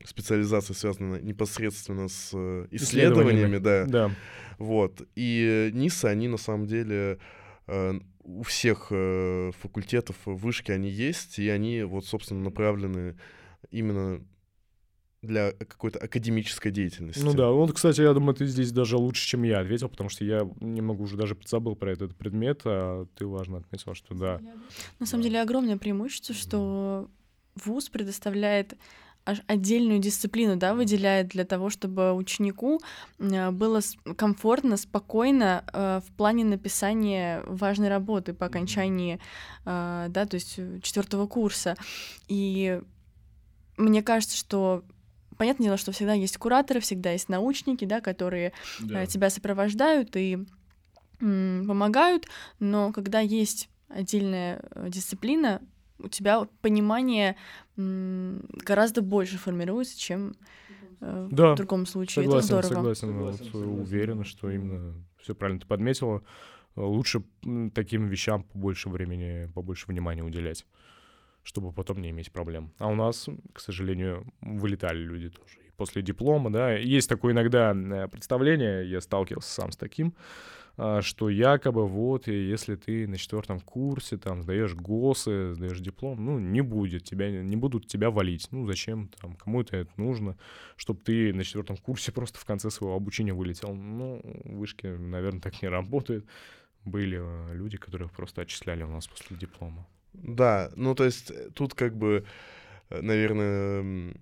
специализация, связанная непосредственно с э, исследованиями, да. Да. Вот. И э, НИСы, они на самом деле э, у всех э, факультетов вышки они есть, и они вот, собственно, направлены именно для какой-то академической деятельности. Ну да, вот, кстати, я думаю, ты здесь даже лучше, чем я ответил, потому что я немного уже даже подзабыл про этот предмет, а ты важно отметил, что да. На самом деле огромное преимущество, что ВУЗ предоставляет аж отдельную дисциплину, да, выделяет для того, чтобы ученику э, было комфортно, спокойно э, в плане написания важной работы по окончании, э, да, то есть четвертого курса. И мне кажется, что понятное дело, что всегда есть кураторы, всегда есть научники, да, которые э, тебя сопровождают и помогают, но когда есть отдельная э, дисциплина, у тебя понимание гораздо больше формируется, чем э, Да, в другом случае. Согласен, Это здорово. согласен. Вот, э, уверен, что именно все правильно ты подметила. Лучше таким вещам побольше времени, побольше внимания уделять, чтобы потом не иметь проблем. А у нас, к сожалению, вылетали люди тоже. И после диплома, да, есть такое иногда э, представление, я сталкивался сам с таким, а, что якобы вот, и если ты на четвертом курсе там сдаешь ГОСы, сдаешь диплом, ну, не будет тебя, не будут тебя валить. Ну, зачем там, кому это это нужно, чтобы ты на четвертом курсе просто в конце своего обучения вылетел. Ну, вышки, наверное, так не работает. Были э, люди, которых просто отчисляли у нас после диплома. Да, ну то есть э, тут как бы, э, наверное,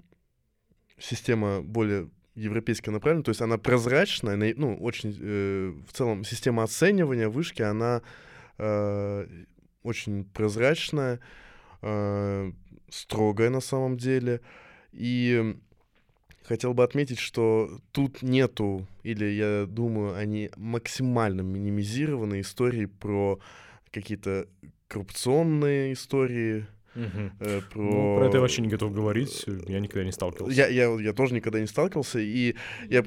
система более европейская направлена, то есть она прозрачная, на- ну очень э, в целом система оценивания вышки она э, очень прозрачная, э, строгая на самом деле, и хотел бы отметить, что тут нету, или я думаю, они максимально минимизированы истории про какие-то коррупционные истории, э, про... Ну, про это я вообще не готов говорить, я никогда не сталкивался. Я, я, я тоже никогда не сталкивался, и я...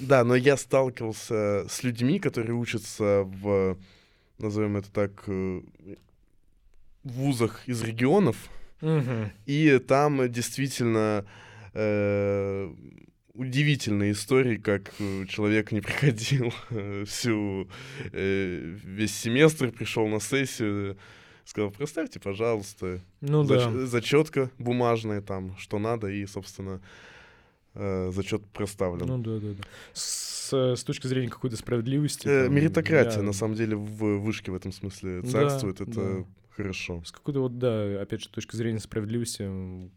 Да, но я сталкивался с людьми, которые учатся в, назовем это так, э, вузах из регионов, Мгм. И там действительно э, удивительные истории, как э, человек не приходил э, всю э, весь семестр, пришел на сессию, сказал, проставьте, пожалуйста, Ну да. зачетка бумажная там, что надо, и, собственно, зачет проставлен. Ну да, да, да. С, с точки зрения какой-то справедливости. Э, там, меритократия, я- на самом деле, в вышке в этом смысле Да, царствует, это да. Хорошо. С какой-то вот, да, опять же, точки зрения справедливости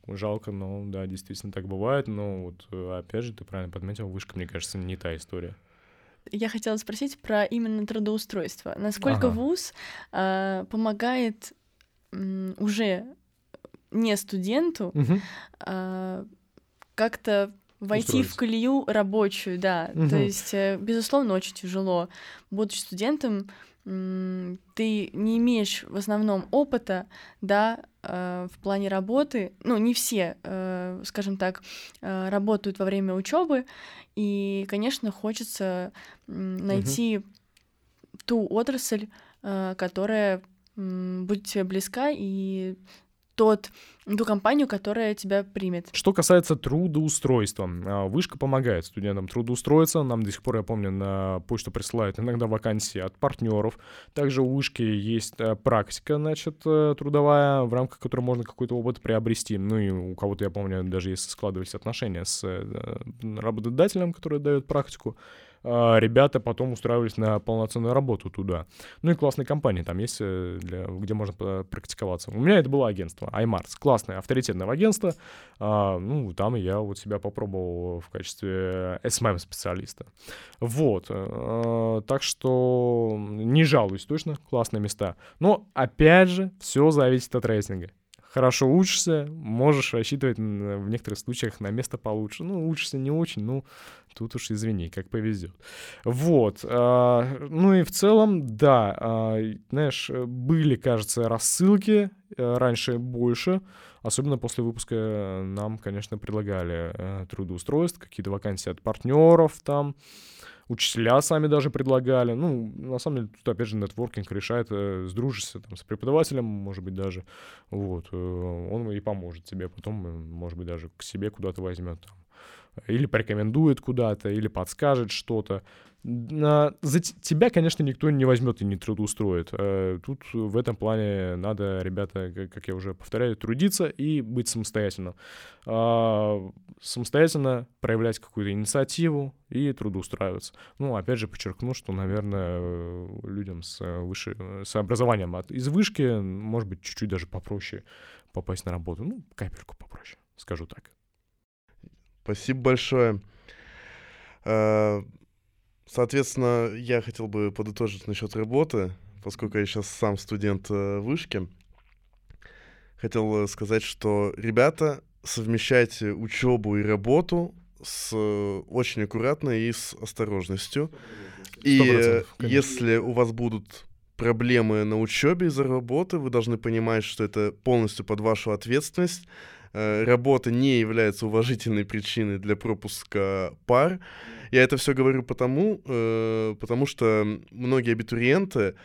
жалко, но да, действительно так бывает. Но вот, э, опять же, ты правильно подметил, вышка, мне кажется, не та история. Я хотела спросить про именно трудоустройство. Насколько Ага. ВУЗ а, помогает м, уже не студенту а, как-то войти в колею рабочую, да. То Мгм. есть, э, безусловно, очень тяжело. Будучи студентом, ты не имеешь в основном опыта, да, э, в плане работы. Ну, не все, э, скажем так, э, работают во время учебы, и, конечно, хочется найти ту отрасль, которая будет тебе близка, и тот, ту компанию, которая тебя примет. Что касается трудоустройства, а, вышка помогает студентам трудоустроиться. Нам до сих пор, я помню, на почту присылают иногда вакансии от партнеров. Также у вышки есть э, практика, значит, э, трудовая, в рамках которой можно какой-то опыт приобрести. Ну и у кого-то, я помню, даже если складывались отношения с э, работодателем, который дает практику, ребята потом устраивались на полноценную работу туда. Ну и классные компании там есть, э, для, где можно практиковаться. У меня это было агентство iMars. Классное, авторитетное агентство. А, ну, там я вот себя попробовал в качестве SMM-специалиста. Вот. э, так что не жалуюсь точно, классные места. Но, опять же, все зависит от рейтинга. Хорошо учишься, можешь рассчитывать в некоторых случаях на место получше. Ну, учишься не очень, ну, тут уж извини, как повезет. Вот. а, ну и в целом, да, а, знаешь, были, кажется, рассылки э, раньше больше. Особенно после выпуска э, нам, конечно, предлагали э, трудоустройств, какие-то вакансии от партнеров там. Учителя сами даже предлагали. Ну, на самом деле, тут опять же нетворкинг решает, э, сдружишься там с преподавателем, может быть, даже. Вот. э, он и поможет тебе потом, э, может быть, даже к себе куда-то возьмет там. Или порекомендует куда-то, или подскажет что-то. За тебя, конечно, никто не возьмет и не трудоустроит. Э, Тут в этом плане надо, ребята, как- я уже повторяю, трудиться и быть самостоятельным. А, Самостоятельно проявлять какую-то инициативу и трудоустраиваться. Ну, опять же, подчеркну, что, наверное, людям с, выше, с образованием из вышки, может быть, чуть-чуть даже попроще попасть на работу. Ну, капельку попроще, скажу так. Спасибо большое. Э, Соответственно, я хотел бы подытожить насчет работы, поскольку я сейчас сам студент э, вышки. Хотел э, сказать, что ребята, совмещайте учебу и работу с очень аккуратно и с осторожностью. И 100%, конечно. если у вас будут проблемы на учебе из-за работы, вы должны понимать, что это полностью под вашу ответственность. Э, Работа не является уважительной причиной для пропуска пар. Я это все говорю потому, э, потому что многие абитуриенты,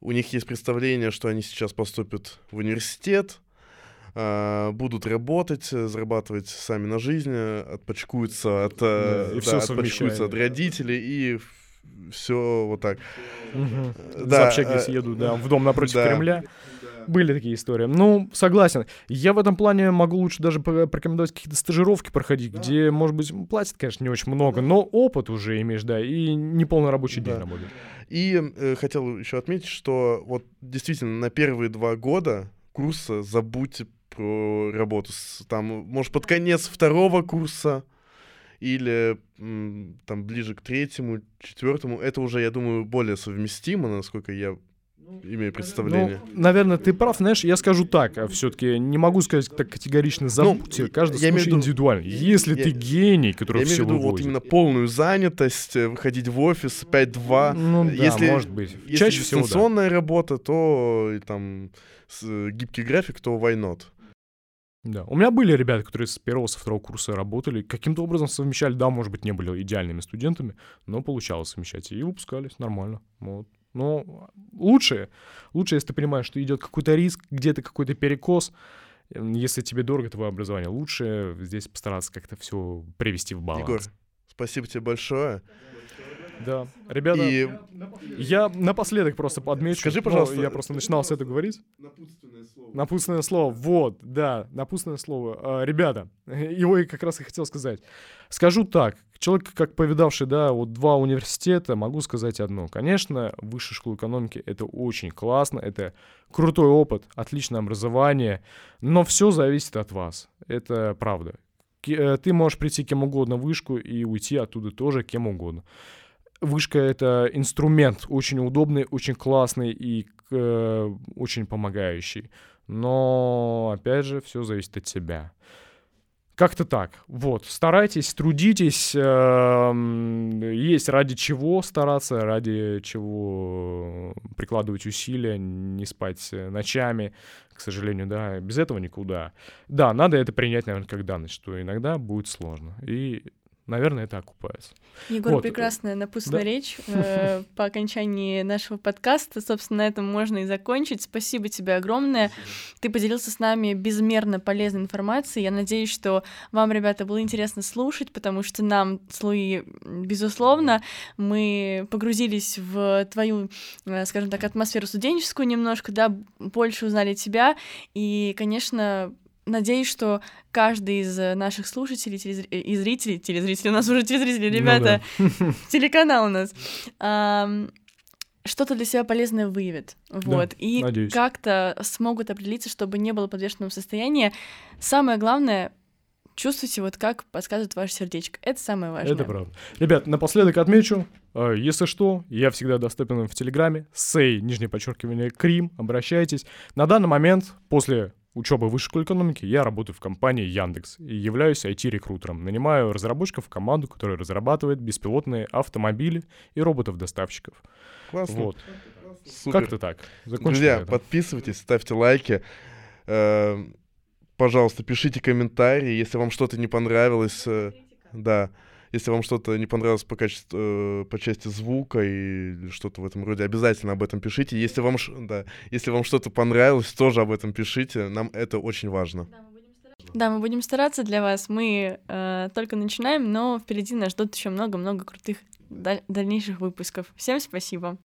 у них есть представление, что они сейчас поступят в университет, а, будут работать, э, зарабатывать сами на жизнь, э, отпочкуются от, э, Да, да, всё отпочкуются от родителей и все вот так. Мгм. Да, За общаги э, съеду, да, в дом напротив да. Кремля. Были такие истории. Ну, согласен. Я в этом плане могу лучше даже по- порекомендовать какие-то стажировки проходить, где, может быть, платят, конечно, не очень много, но опыт уже имеешь, да, и не полный рабочий день Да. работать. И э, хотел еще отметить, что вот действительно на первые два года курса забудьте про работу. С- Там, может, под конец второго курса или там ближе к третьему, четвертому, это уже, я думаю, более совместимо, насколько я имею представление. Ну, наверное, ты прав, знаешь, я скажу так, а все-таки не могу сказать так категорично, забудьте, каждый Ну, я имею в случай виду- индивидуально. Если я- ты гений, который я имею все в виду вот именно полную занятость, э, выходить в офис 5-2. ну да, если- может быть. Если Чаще всего, да. дистанционная работа, то и там с- э, гибкий график, то why not? Да. У меня были ребята, которые с первого, со второго курса работали, каким-то образом совмещали, да, может быть, не были идеальными студентами, но получалось совмещать, и выпускались нормально. Вот. Но лучше, лучше, если ты понимаешь, что идет какой-то риск, где-то какой-то перекос, Если тебе дорого твое образование, лучше здесь постараться как-то все привести в баланс. Егор, спасибо тебе большое. Да. Ребята, И я напоследок просто подмечу. Скажи, ну, пожалуйста, я просто начинал с этого говорить. напутственное слово. Напутственное слово. Вот, да, напутственное слово. А, ребята, его я как раз и хотел сказать. Скажу так, человек, как повидавший, да, вот два университета, могу сказать одно. Конечно, высшая школа экономики — это очень классно, это крутой опыт, отличное образование, но все зависит от вас. Это правда. Э, Ты можешь прийти кем угодно в вышку и уйти оттуда тоже кем угодно. Вышка — это инструмент очень удобный, очень классный и э, очень помогающий. Но, опять же, все зависит от тебя. Как-то так. Вот. Старайтесь, трудитесь. эм, Есть ради чего стараться, ради чего прикладывать усилия, не спать ночами, к сожалению, да. Без этого никуда. Да, надо это принять, наверное, как данность, что иногда будет сложно. И, наверное, это окупается. Егор, Вот, прекрасная напутственная да. речь э, по окончании нашего подкаста. Собственно, на этом можно и закончить. Спасибо тебе огромное. Ты поделился с нами безмерно полезной информацией. Я надеюсь, что вам, ребята, было интересно слушать, потому что нам, с Луи, безусловно, мы погрузились в твою, э, скажем так, атмосферу студенческую немножко, да, больше узнали тебя. И, конечно, Надеюсь, что каждый из э, наших слушателей телезр- э, и зрителей, телезрителей, у нас уже телезрители, Ну ребята, телеканал у нас, ам, что-то для себя полезное выявит. Вот. И надеюсь. как-то смогут определиться, чтобы не было подвешенного состояния. Самое главное, чувствуйте, вот как подсказывает ваше сердечко. Это самое важное. Это правда. Ребят, напоследок отмечу, э, если что, я всегда доступен в Телеграме, сей, нижнее подчеркивание, Крим, обращайтесь. На данный момент, после учебы в высшей школе экономики, я работаю в компании Яндекс и являюсь IT-рекрутером. Нанимаю разработчиков в команду, которая разрабатывает беспилотные автомобили и роботов-доставщиков. Классно. Вот. Супер. Как-то так. Закончим Друзья, подписывайтесь, ставьте лайки. Э, Пожалуйста, пишите комментарии, если вам что-то не понравилось. э, Да. Если вам что-то не понравилось по, качеству, э, по части звука или что-то в этом роде, обязательно об этом пишите. Если вам, да, если вам что-то понравилось, тоже об этом пишите. Нам это очень важно. Да, мы будем стараться для вас. Мы э, только начинаем, но впереди нас ждут еще много-много крутых даль- дальнейших выпусков. Всем спасибо.